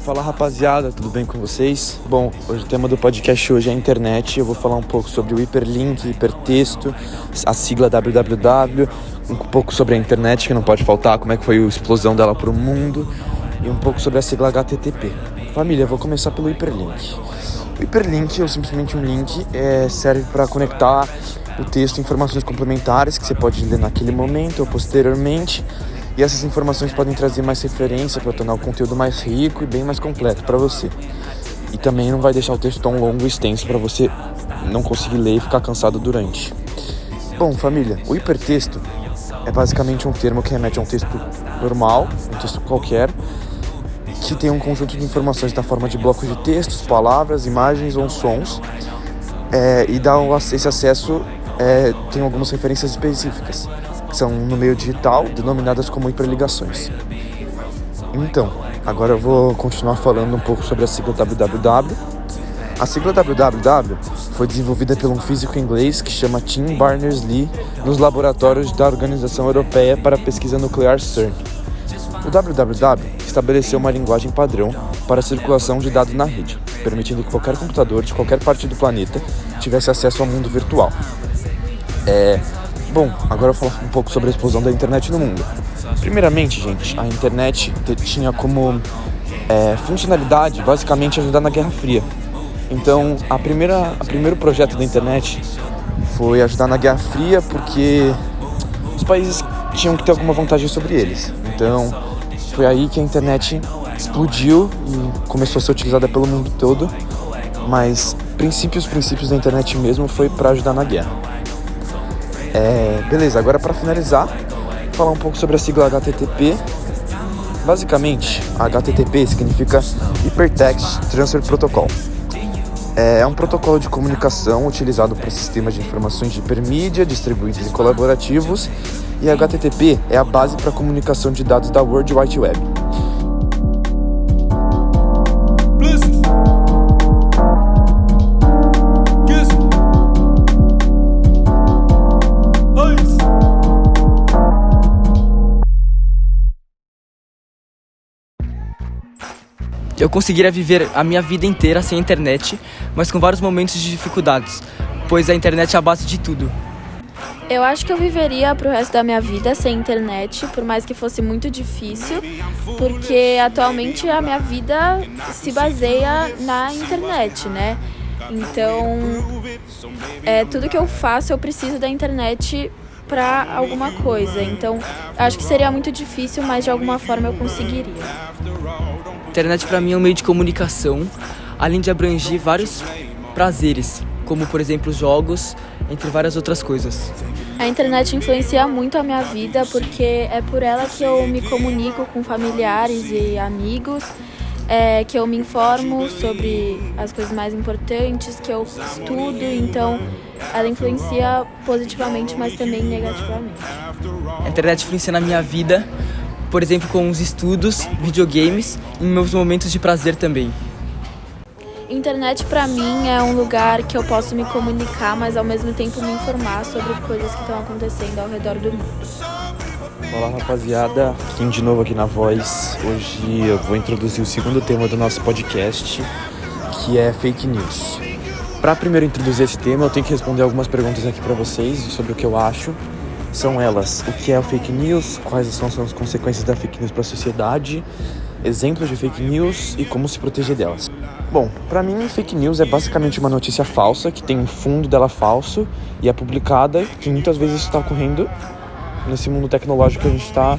Fala rapaziada, tudo bem com vocês? Bom, hoje o tema do podcast hoje é a internet. Eu vou falar um pouco sobre o hiperlink, hipertexto, a sigla www, um pouco sobre a internet que não pode faltar, como é que foi a explosão dela para o mundo e um pouco sobre a sigla HTTP. Família, vou começar pelo hiperlink. O hiperlink, ou simplesmente um link, é, serve para conectar o texto informações complementares que você pode ler naquele momento ou posteriormente e essas informações podem trazer mais referência para tornar o conteúdo mais rico e bem mais completo para você. E também não vai deixar o texto tão longo e extenso para você não conseguir ler e ficar cansado durante. Bom, família, o hipertexto é basicamente um termo que remete a um texto normal, um texto qualquer, que tem um conjunto de informações na forma de blocos de textos, palavras, imagens ou sons, é, e dá esse acesso é, tem algumas referências específicas são no meio digital, denominadas como hiperligações. Então, agora eu vou continuar falando um pouco sobre a sigla www. A sigla www foi desenvolvida por um físico inglês que chama Tim Berners-Lee nos laboratórios da Organização Europeia para a Pesquisa Nuclear CERN. O www estabeleceu uma linguagem padrão para a circulação de dados na rede, permitindo que qualquer computador de qualquer parte do planeta tivesse acesso ao mundo virtual. É, Bom, agora eu vou falar um pouco sobre a explosão da internet no mundo. Primeiramente, gente, a internet tinha como é, funcionalidade basicamente ajudar na Guerra Fria. Então, a primeira, a primeiro projeto da internet foi ajudar na Guerra Fria porque os países tinham que ter alguma vantagem sobre eles. Então, foi aí que a internet explodiu e começou a ser utilizada pelo mundo todo. Mas princípios, princípios da internet mesmo foi para ajudar na guerra. É, beleza, agora para finalizar, falar um pouco sobre a sigla HTTP. Basicamente, HTTP significa Hypertext Transfer Protocol. É, é um protocolo de comunicação utilizado para sistemas de informações de hipermídia distribuídos e colaborativos, e HTTP é a base para a comunicação de dados da World Wide Web. Eu conseguiria viver a minha vida inteira sem internet, mas com vários momentos de dificuldades, pois a internet é a base de tudo. Eu acho que eu viveria pro resto da minha vida sem internet, por mais que fosse muito difícil, porque atualmente a minha vida se baseia na internet, né? Então, é, tudo que eu faço eu preciso da internet para alguma coisa. Então, acho que seria muito difícil, mas de alguma forma eu conseguiria internet para mim é um meio de comunicação, além de abranger vários prazeres, como por exemplo jogos, entre várias outras coisas. A internet influencia muito a minha vida porque é por ela que eu me comunico com familiares e amigos, é, que eu me informo sobre as coisas mais importantes, que eu estudo, então ela influencia positivamente, mas também negativamente. A internet influencia na minha vida por exemplo, com os estudos, videogames e meus momentos de prazer também. Internet para mim é um lugar que eu posso me comunicar, mas ao mesmo tempo me informar sobre coisas que estão acontecendo ao redor do mundo. Olá rapaziada, Kim de novo aqui na Voz. Hoje eu vou introduzir o segundo tema do nosso podcast, que é fake news. Para primeiro introduzir esse tema, eu tenho que responder algumas perguntas aqui para vocês sobre o que eu acho são elas o que é o fake news, quais são as consequências da fake news para a sociedade, exemplos de fake news e como se proteger delas. Bom, para mim, fake news é basicamente uma notícia falsa que tem um fundo dela falso e é publicada, que muitas vezes está ocorrendo nesse mundo tecnológico que a gente está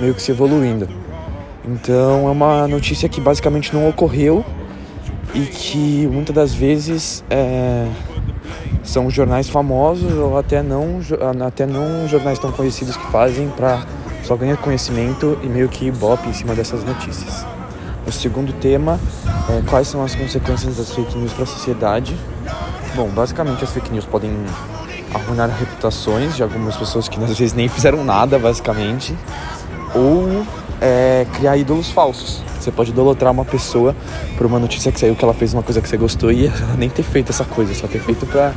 meio que se evoluindo. Então, é uma notícia que basicamente não ocorreu e que muitas das vezes é, são jornais famosos ou até não, até não jornais tão conhecidos que fazem para só ganhar conhecimento e meio que ibope em cima dessas notícias. O segundo tema é quais são as consequências das fake news para a sociedade. Bom, basicamente as fake news podem arruinar reputações de algumas pessoas que às vezes nem fizeram nada, basicamente, ou é, criar ídolos falsos. Você pode idolatrar uma pessoa por uma notícia que saiu que ela fez uma coisa que você gostou e ela nem ter feito essa coisa, só ter feito pra.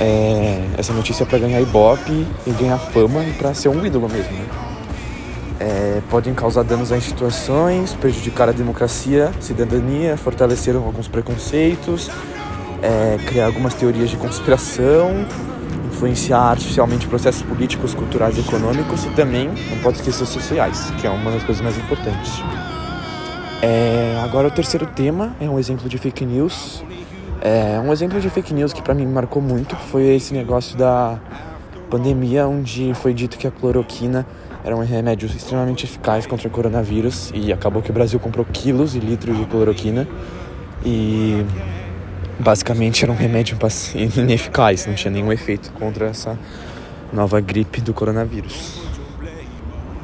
É, essa notícia para ganhar ibope e ganhar fama e para ser um ídolo mesmo. Né? é, podem causar danos a instituições, prejudicar a democracia, cidadania, fortalecer alguns preconceitos, é, criar algumas teorias de conspiração, influenciar artificialmente processos políticos, culturais e econômicos e também, não pode esquecer, sociais, que é uma das coisas mais importantes. É, agora o terceiro tema é um exemplo de fake news. É, um exemplo de fake news que para mim marcou muito foi esse negócio da pandemia, onde foi dito que a cloroquina era um remédio extremamente eficaz contra o coronavírus e acabou que o Brasil comprou quilos e litros de cloroquina e basicamente era um remédio ineficaz, não tinha nenhum efeito contra essa nova gripe do coronavírus.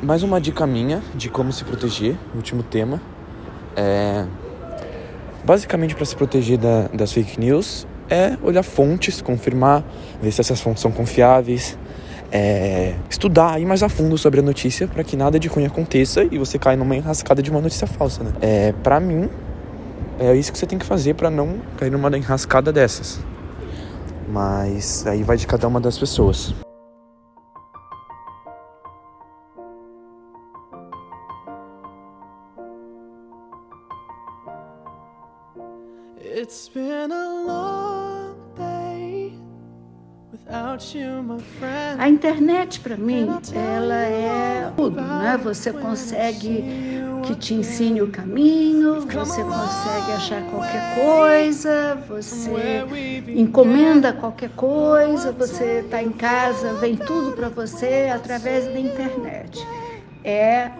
Mais uma dica minha de como se proteger, último tema. É... Basicamente, para se proteger da, das fake news, é olhar fontes, confirmar, ver se essas fontes são confiáveis, é, estudar, ir mais a fundo sobre a notícia para que nada de ruim aconteça e você caia numa enrascada de uma notícia falsa, né? É, para mim, é isso que você tem que fazer para não cair numa enrascada dessas. Mas aí vai de cada uma das pessoas. A internet para mim, ela é tudo, né? Você consegue que te ensine o caminho, você consegue achar qualquer coisa, você encomenda qualquer coisa, você está em casa, vem tudo para você através da internet. É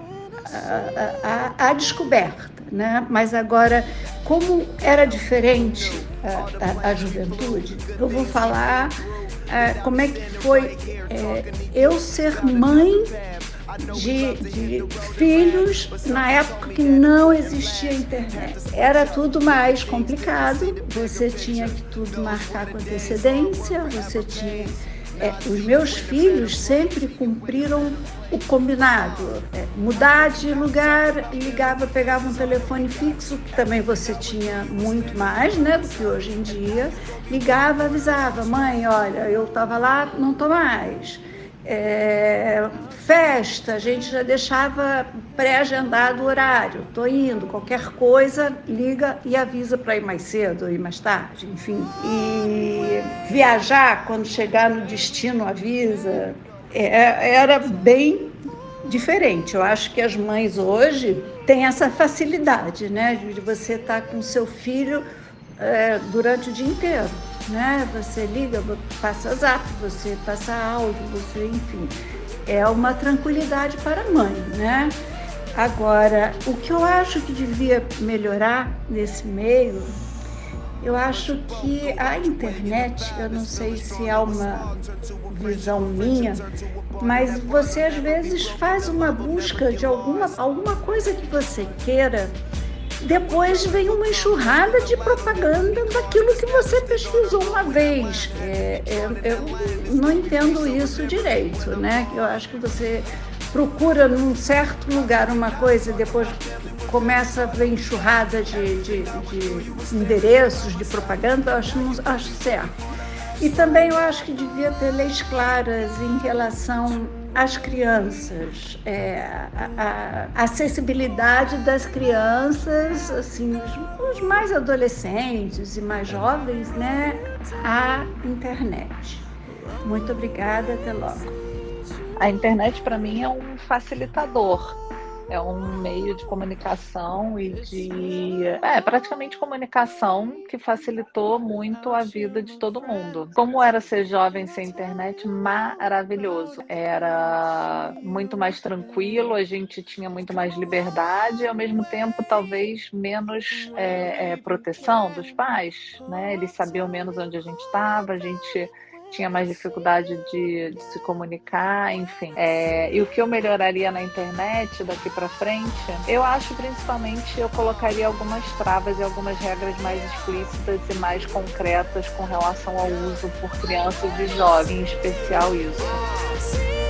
a, a, a, descoberta, né? Mas agora, como era diferente a, a juventude, eu vou falar é, como é que foi é, eu ser mãe de, de filhos na época que não existia internet. Era tudo mais complicado, você tinha que tudo marcar com antecedência, você tinha. É, os meus filhos sempre cumpriram o combinado. É, mudar de lugar, ligava, pegava um telefone fixo, que também você tinha muito mais né, do que hoje em dia. Ligava, avisava, mãe, olha, eu estava lá, não estou mais é, festa, a gente já deixava pré-agendado o horário. Estou indo, qualquer coisa, liga e avisa para ir mais cedo, ir mais tarde, enfim. E viajar, quando chegar no destino, avisa. É, era bem diferente. Eu acho que as mães hoje têm essa facilidade, né, de você estar tá com seu filho é, durante o dia inteiro né? Você liga, passa zap, você passa áudio, você, enfim, é uma tranquilidade para a mãe, né? Agora, o que eu acho que devia melhorar nesse meio, eu acho que a internet, eu não sei se é uma visão minha, mas você às vezes faz uma busca de alguma, alguma coisa que você queira depois vem uma enxurrada de propaganda daquilo que você pesquisou uma vez. É, é, eu não entendo isso direito, né? Eu acho que você procura num certo lugar uma coisa e depois começa a ver enxurrada de, de, de endereços, de propaganda, eu acho, acho certo. E também eu acho que devia ter leis claras em relação às crianças, é, a, a, acessibilidade das crianças, assim, os, os, mais adolescentes e mais jovens, né, à internet. Muito obrigada, até logo. A internet para mim é um facilitador é um meio de comunicação e de. É, praticamente comunicação que facilitou muito a vida de todo mundo. Como era ser jovem sem internet? Maravilhoso. Era muito mais tranquilo, a gente tinha muito mais liberdade e, ao mesmo tempo, talvez menos é, é, proteção dos pais, né? Eles sabiam menos onde a gente estava, a gente tinha mais dificuldade de, de se comunicar, enfim. É, e o que eu melhoraria na internet daqui para frente, eu acho principalmente eu colocaria algumas travas e algumas regras mais explícitas e mais concretas com relação ao uso por crianças e jovens, em especial isso.